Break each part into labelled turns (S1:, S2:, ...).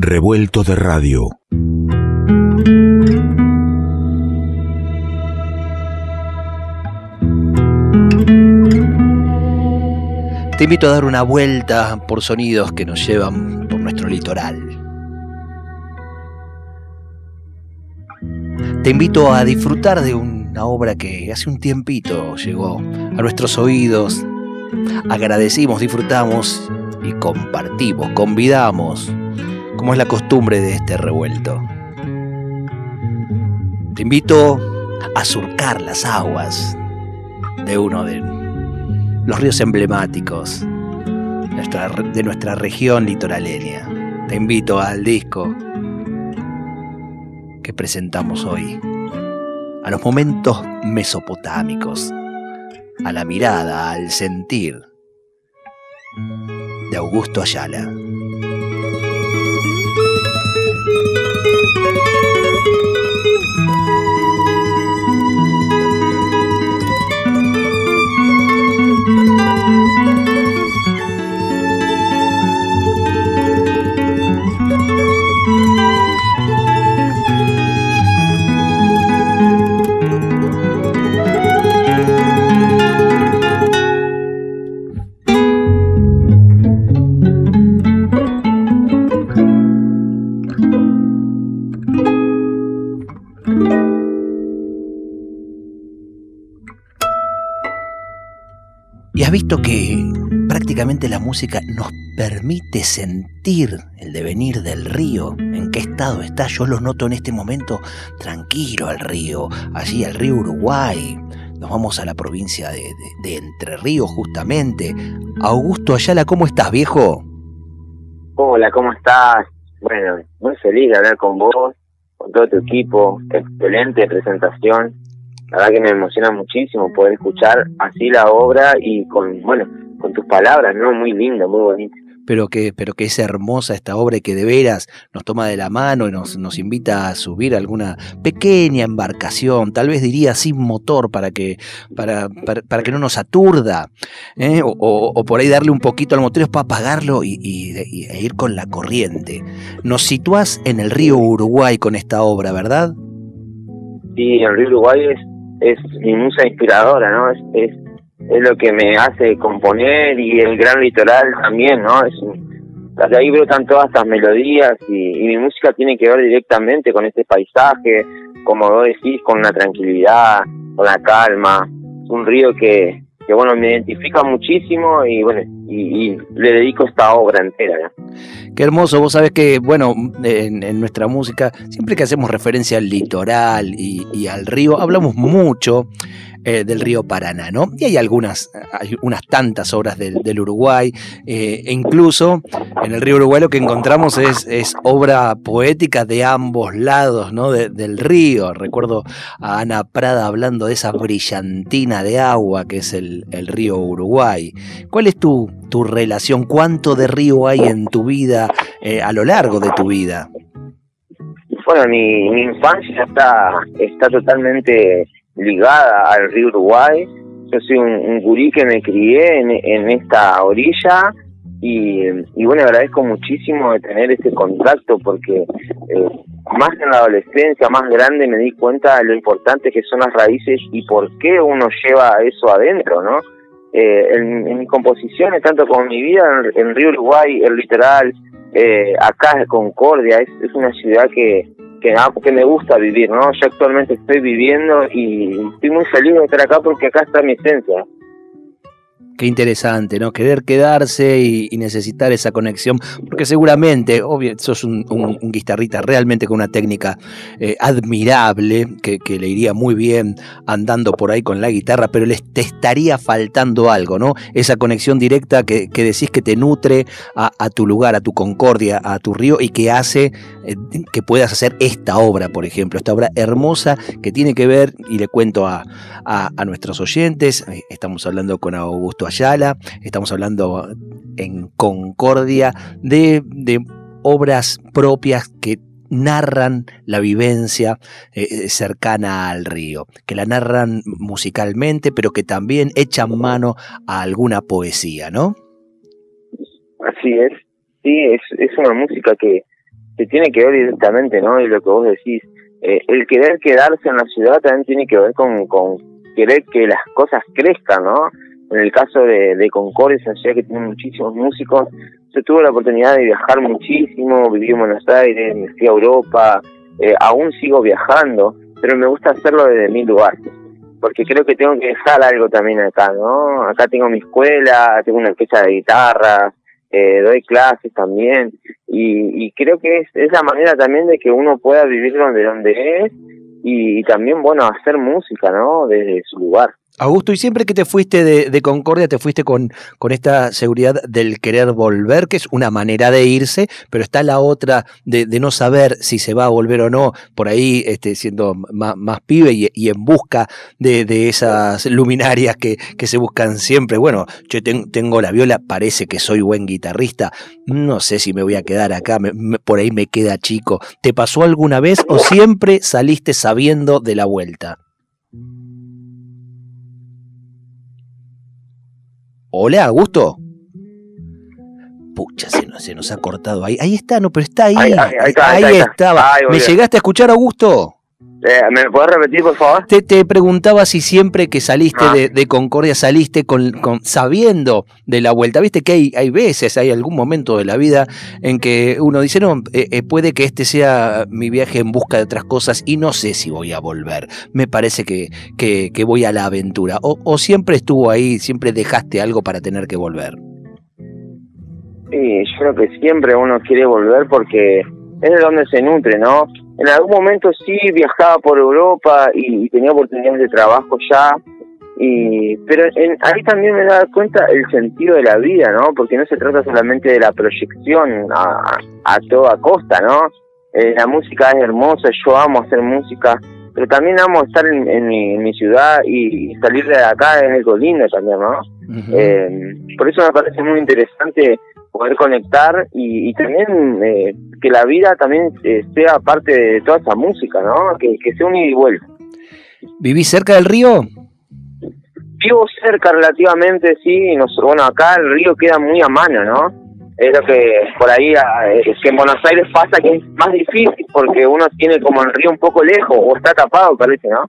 S1: Revuelto de radio.
S2: Te invito a dar una vuelta por sonidos que nos llevan por nuestro litoral. Te invito a disfrutar de una obra que hace un tiempito llegó a nuestros oídos. Agradecimos, disfrutamos y compartimos, convidamos, como es la costumbre de este revuelto. Te invito a surcar las aguas de uno de los ríos emblemáticos de nuestra región litoraleña. Te invito al disco que presentamos hoy, a los momentos mesopotámicos, a la mirada, al sentir de Augusto Ayala. Música has visto que prácticamente la música nos permite sentir el devenir del río, en qué estado está. Yo lo noto en este momento tranquilo al río, allí al río Uruguay. Nos vamos a la provincia de, Entre Ríos justamente. Augusto Ayala, ¿cómo estás, viejo?
S3: Hola, ¿cómo estás? Bueno, muy feliz de hablar con vos, con todo tu equipo. Excelente presentación la verdad que me emociona muchísimo poder escuchar así la obra y con, bueno, con tus palabras, ¿no? Muy linda, muy bonita.
S2: Pero que, pero que es hermosa esta obra y que de veras nos toma de la mano y nos, nos invita a subir alguna pequeña embarcación, tal vez diría sin motor para que, para, para, que no nos aturda, ¿eh? o, por ahí darle un poquito al motor para apagarlo y, y, e ir con la corriente. Nos situás en el río Uruguay con esta obra, ¿verdad?
S3: Sí, el río Uruguay es es mi musa inspiradora, ¿no? Es, es, es, lo que me hace componer y el gran litoral también, ¿no? Es, de ahí brotan todas estas melodías y, mi música tiene que ver directamente con este paisaje, como vos decís, con la tranquilidad, con la calma. Es un río que, que bueno, me identifica muchísimo y bueno, y, le dedico esta obra entera.
S2: Qué hermoso, vos sabés que, bueno, en, nuestra música, siempre que hacemos referencia al litoral y, y al río, hablamos mucho eh, del río Paraná, ¿no? Y hay algunas, hay unas tantas obras del, Uruguay, eh, e incluso en el río Uruguay lo que encontramos es, obra poética de ambos lados, ¿no? del río. Recuerdo a Ana Prada hablando de esa brillantina de agua que es el, río Uruguay. ¿Cuál es tu, tu relación? ¿Cuánto de río hay en tu vida eh, a lo largo de tu vida?
S3: Bueno, mi, mi infancia está, está totalmente ligada al río Uruguay. Yo soy un, gurí que me crié en, esta orilla y, bueno, agradezco muchísimo de tener ese contacto porque eh, más en la adolescencia, más grande, me di cuenta de lo importante que son las raíces y por qué uno lleva eso adentro, ¿no? Eh, en, mis composiciones, tanto como en mi vida, en, Río Uruguay, el literal, eh, acá Concordia, es, es una ciudad que, que, ah, me gusta vivir, ¿no? Yo actualmente estoy viviendo y estoy muy feliz de estar acá porque acá está mi esencia.
S2: Qué interesante, ¿no? Querer quedarse y, necesitar esa conexión, porque seguramente, obvio, sos un, guitarrista realmente con una técnica eh, admirable, que, le iría muy bien andando por ahí con la guitarra, pero les te estaría faltando algo, ¿no? Esa conexión directa que, decís que te nutre a, tu lugar, a tu concordia, a tu río y que hace eh, que puedas hacer esta obra, por ejemplo, esta obra hermosa que tiene que ver, y le cuento a, a nuestros oyentes, eh, estamos hablando con Augusto Ayala, estamos hablando en Concordia de, obras propias que narran la vivencia eh, eh, cercana al río, que la narran musicalmente, pero que también echan mano a alguna poesía, ¿no?
S3: Así es, sí, es, una música que, se tiene que ver directamente, ¿no? Y lo que vos decís, eh, el querer quedarse en la ciudad también tiene que ver con, con querer que las cosas crezcan, ¿no? En el caso de, de Concordia, esa ciudad que tiene muchísimos músicos, yo tuve la oportunidad de viajar muchísimo, viví en Buenos Aires, me fui a Europa, eh, aún sigo viajando, pero me gusta hacerlo desde mi lugar, porque creo que tengo que dejar algo también acá, ¿no? Acá tengo mi escuela, tengo una orquesta de guitarra, eh, doy clases también, y, y creo que es, es la manera también de que uno pueda vivir donde, donde es, y, y también, bueno, hacer música, ¿no? Desde su lugar.
S2: Augusto, y siempre que te fuiste de, Concordia, te fuiste con, con, esta seguridad del querer volver, que es una manera de irse, pero está la otra de, no saber si se va a volver o no, por ahí este, siendo más, más pibe y, en busca de, esas luminarias que, que, se buscan siempre. Bueno, yo tengo la viola, parece que soy buen guitarrista, no sé si me voy a quedar acá, por ahí me queda chico. ¿Te pasó alguna vez o siempre saliste sabiendo de la vuelta? Hola, Augusto. Pucha, se nos, se nos ha cortado ahí. Ahí está, no, pero está ahí. Ahí, estaba. ¿Me llegaste a escuchar, Augusto?
S3: Eh, ¿Me puedes repetir, por favor?
S2: Te, te preguntaba si siempre que saliste ah. de, Concordia saliste con, con, sabiendo de la vuelta. Viste que hay, hay veces, hay algún momento de la vida en que uno dice, no, eh, eh, puede que este sea mi viaje en busca de otras cosas y no sé si voy a volver. Me parece que, que, que voy a la aventura. O, o, siempre estuvo ahí, siempre dejaste algo para tener que volver.
S3: Sí, yo creo que siempre uno quiere volver porque es de donde se nutre, ¿no? En algún momento sí viajaba por Europa y, tenía oportunidades de trabajo ya, y pero ahí también me da cuenta el sentido de la vida, ¿no? Porque no se trata solamente de la proyección a, a toda costa, ¿no? Eh, la música es hermosa, yo amo hacer música, pero también amo estar en, mi, ciudad y salir de acá es algo lindo también, ¿no? eh, por eso me parece muy interesante poder conectar y, también eh, que la vida también eh, sea parte de toda esa música, ¿no? Que, que sea un ida y vuelta.
S2: ¿Vivís cerca del río?
S3: Vivo cerca relativamente, sí. bueno, acá el río queda muy a mano, ¿no? Es lo que por ahí, ah, es que en Buenos Aires pasa que es más difícil porque uno tiene como el río un poco lejos o está tapado, parece, ¿no?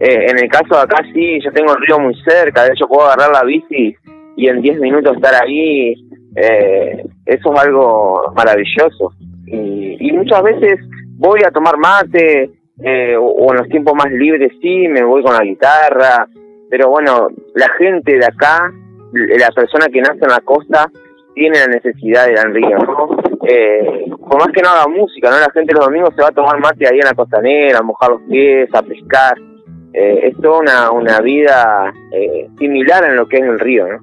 S3: Eh, en el caso de acá sí, yo tengo el río muy cerca, de hecho puedo agarrar la bici y en 10 minutos estar ahí eh, eso es algo maravilloso. Y, muchas veces voy a tomar mate, eh, o, en los tiempos más libres sí, me voy con la guitarra, pero bueno, la gente de acá, la persona que nace en la costa, tiene la necesidad de ir al río, ¿no? Eh, por más que no haga música, ¿no? La gente los domingos se va a tomar mate ahí en la costanera, a mojar los pies, a pescar. Eh, es toda una, una vida eh, similar en lo que es el río, ¿no?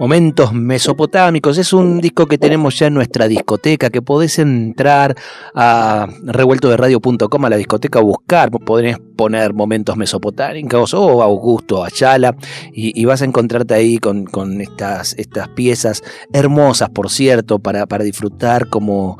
S2: Momentos Mesopotámicos. Es un disco que tenemos ya en nuestra discoteca, que podés entrar a revueltoderadio.com a la discoteca, buscar, podés poner Momentos Mesopotámicos o Augusto Ayala y, vas a encontrarte ahí con, estas, estas piezas hermosas, por cierto, para, para disfrutar como,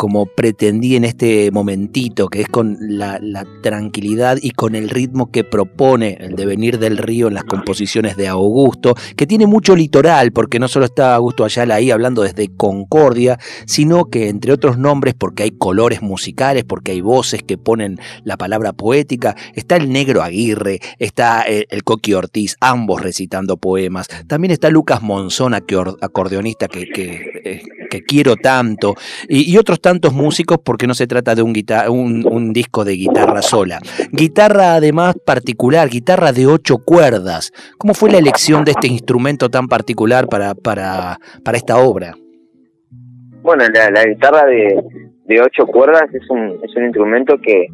S2: como pretendí en este momentito, que es con la, tranquilidad y con el ritmo que propone el devenir del río en las composiciones de Augusto, que tiene mucho litoral, porque no solo está Augusto Ayala ahí hablando desde Concordia, sino que entre otros nombres, porque hay colores musicales, porque hay voces que ponen la palabra poética, está el negro Aguirre, está eh, el, Coqui Ortiz, ambos recitando poemas, también está Lucas Monzón, acordeonista que, eh, que, quiero tanto, y, y otros tantos músicos porque no se trata de un, un, disco de guitarra sola. Guitarra además particular, guitarra de ocho cuerdas. ¿Cómo fue la elección de este instrumento tan particular para, para, para esta obra?
S3: Bueno, la, guitarra de, de, ocho cuerdas es un, es un instrumento que,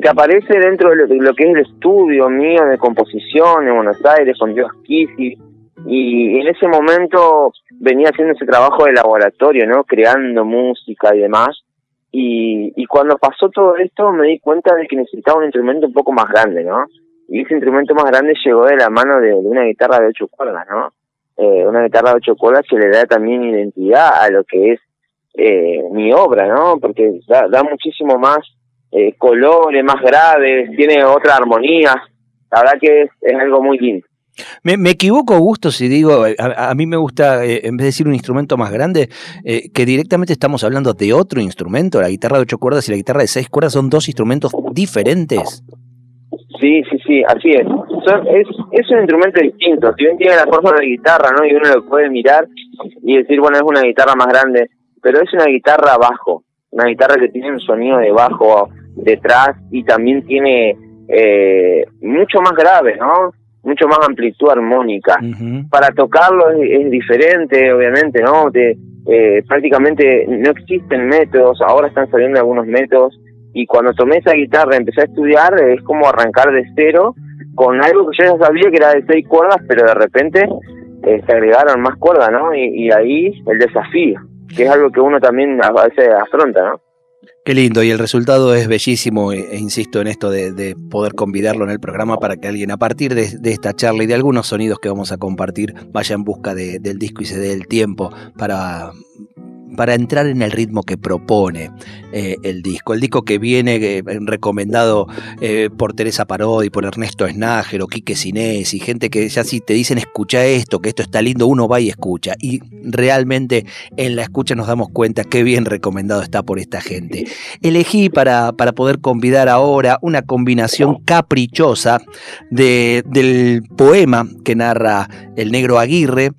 S3: que aparece dentro de lo, que es el estudio mío de composición en Buenos Aires con Dios Kisi y en ese momento venía haciendo ese trabajo de laboratorio, ¿no? Creando música y demás. Y, y cuando pasó todo esto me di cuenta de que necesitaba un instrumento un poco más grande, ¿no? Y ese instrumento más grande llegó de la mano de, una guitarra de ocho cuerdas, ¿no? Eh, una guitarra de ocho cuerdas que le da también identidad a lo que es eh, mi obra, ¿no? Porque da, muchísimo más eh, colores, más graves, tiene otra armonía. La verdad que es algo muy lindo.
S2: Me, equivoco, Augusto, si digo, a, mí me gusta, eh, en vez de decir un instrumento más grande, eh, que directamente estamos hablando de otro instrumento. La guitarra de ocho cuerdas y la guitarra de seis cuerdas son dos instrumentos diferentes.
S3: Sí, sí, sí, así es. es, es un instrumento distinto. Si bien tiene la forma de guitarra, ¿no? Y uno lo puede mirar y decir, bueno, es una guitarra más grande, pero es una guitarra bajo, una guitarra que tiene un sonido de bajo detrás y también tiene eh, mucho más grave, ¿no? Mucho más amplitud armónica. Para tocarlo es, diferente, obviamente, ¿no? eh, prácticamente no existen métodos, ahora están saliendo algunos métodos y cuando tomé esa guitarra y empecé a estudiar es como arrancar de cero con algo que yo ya sabía que era de seis cuerdas pero de repente eh, se agregaron más cuerdas no y, ahí el desafío que es algo que uno también a veces afronta no
S2: Qué lindo, y el resultado es bellísimo, e, e insisto en esto de, poder convidarlo en el programa para que alguien a partir de, esta charla y de algunos sonidos que vamos a compartir vaya en busca del disco y se dé el tiempo para para entrar en el ritmo que propone eh, el disco. El disco que viene eh, recomendado eh, por Teresa Parodi, por Ernesto Snager o Quique Sinés y gente que ya si te dicen escucha esto, que esto está lindo, uno va y escucha. Y realmente en la escucha nos damos cuenta qué bien recomendado está por esta gente. Elegí para, para poder convidar ahora una combinación caprichosa de, del poema que narra el negro Aguirre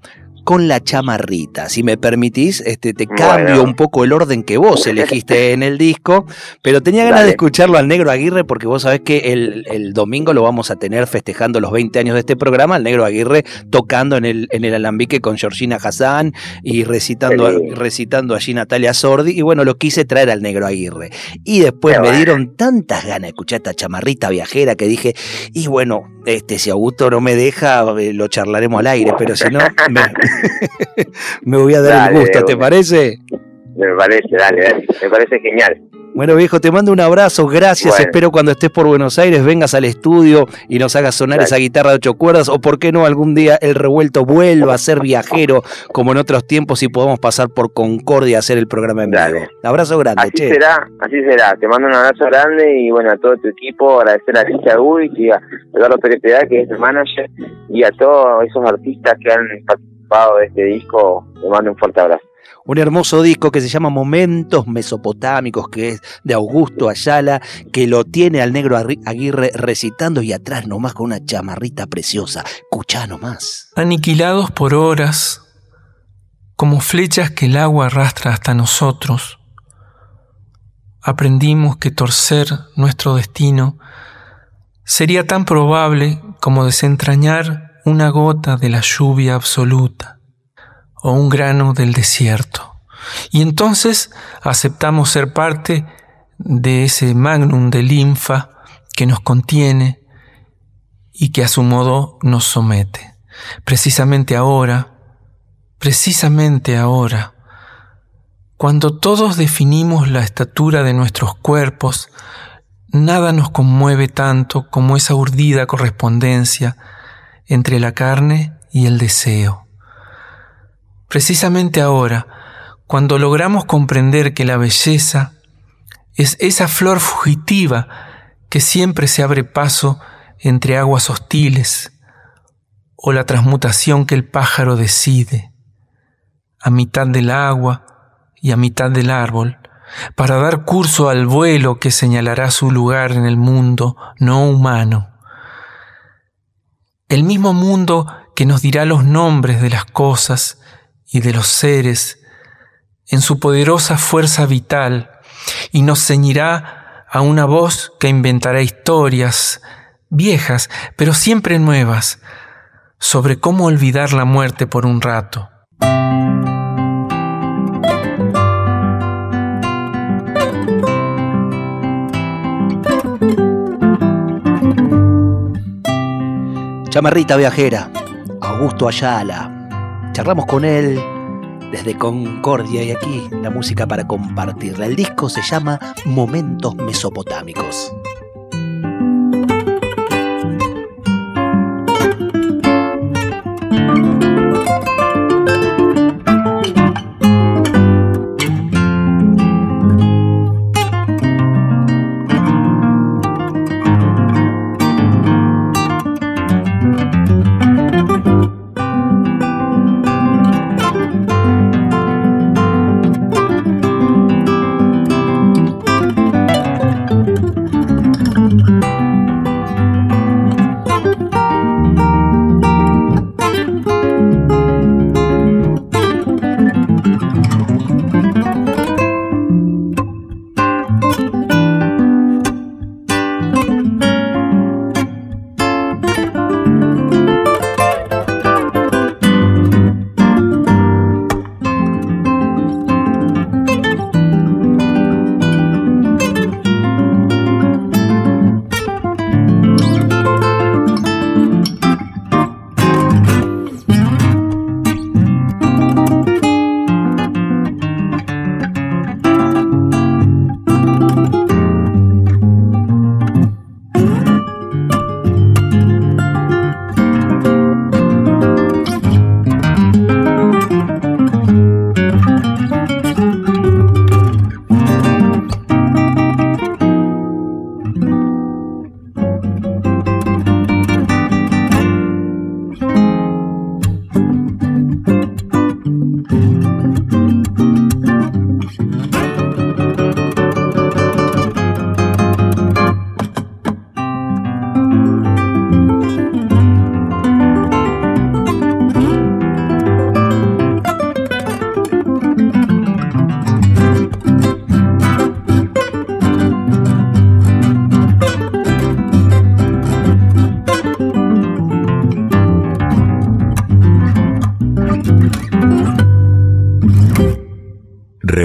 S2: con la chamarrita. Si me permitís, este, te cambio un poco el orden que vos elegiste en el disco, pero tenía ganas de escucharlo al Negro Aguirre porque vos sabés que el, domingo lo vamos a tener festejando los 20 años de este programa, el Negro Aguirre tocando en el, en el alambique con Georgina Hassan y recitando, recitando allí Natalia Sordi, y bueno, lo quise traer al Negro Aguirre. Y después me dieron tantas ganas de escuchar esta chamarrita viajera que dije, y bueno, este, si Augusto no me deja, eh, lo charlaremos al aire, pero si no, me, voy a dar el gusto, ¿te parece?
S3: Me parece, dale, dale, me parece genial.
S2: Bueno, viejo, te mando un abrazo, gracias. Espero cuando estés por Buenos Aires vengas al estudio y nos hagas sonar esa guitarra de ocho cuerdas, o por qué no, algún día el revuelto vuelva a ser viajero como en otros tiempos y podamos pasar por Concordia a hacer el programa en vivo. Abrazo grande,
S3: así será, así será. Te mando un abrazo grande y bueno, a todo tu equipo, agradecer a Alicia Uy y a Eduardo Pérez que es el manager, y a todos esos artistas que han participado de este disco, te mando un fuerte abrazo
S2: un hermoso disco que se llama Momentos Mesopotámicos, que es de Augusto Ayala, que lo tiene al negro Aguirre recitando y atrás nomás con una chamarrita preciosa. Escuchá nomás.
S1: Aniquilados por horas, como flechas que el agua arrastra hasta nosotros, aprendimos que torcer nuestro destino sería tan probable como desentrañar una gota de la lluvia absoluta o un grano del desierto. Y entonces aceptamos ser parte de ese magnum de linfa que nos contiene y que a su modo nos somete. Precisamente ahora, precisamente ahora, cuando todos definimos la estatura de nuestros cuerpos, nada nos conmueve tanto como esa urdida correspondencia entre la carne y el deseo. Precisamente ahora, cuando logramos comprender que la belleza es esa flor fugitiva que siempre se abre paso entre aguas hostiles, o la transmutación que el pájaro decide, a mitad del agua y a mitad del árbol, para dar curso al vuelo que señalará su lugar en el mundo no humano. El mismo mundo que nos dirá los nombres de las cosas y de los seres en su poderosa fuerza vital y nos ceñirá a una voz que inventará historias viejas, pero siempre nuevas, sobre cómo olvidar la muerte por un rato.
S2: Chamarrita viajera, Augusto Ayala, charlamos con él desde Concordia y aquí la música para compartirla. El disco se llama Momentos Mesopotámicos.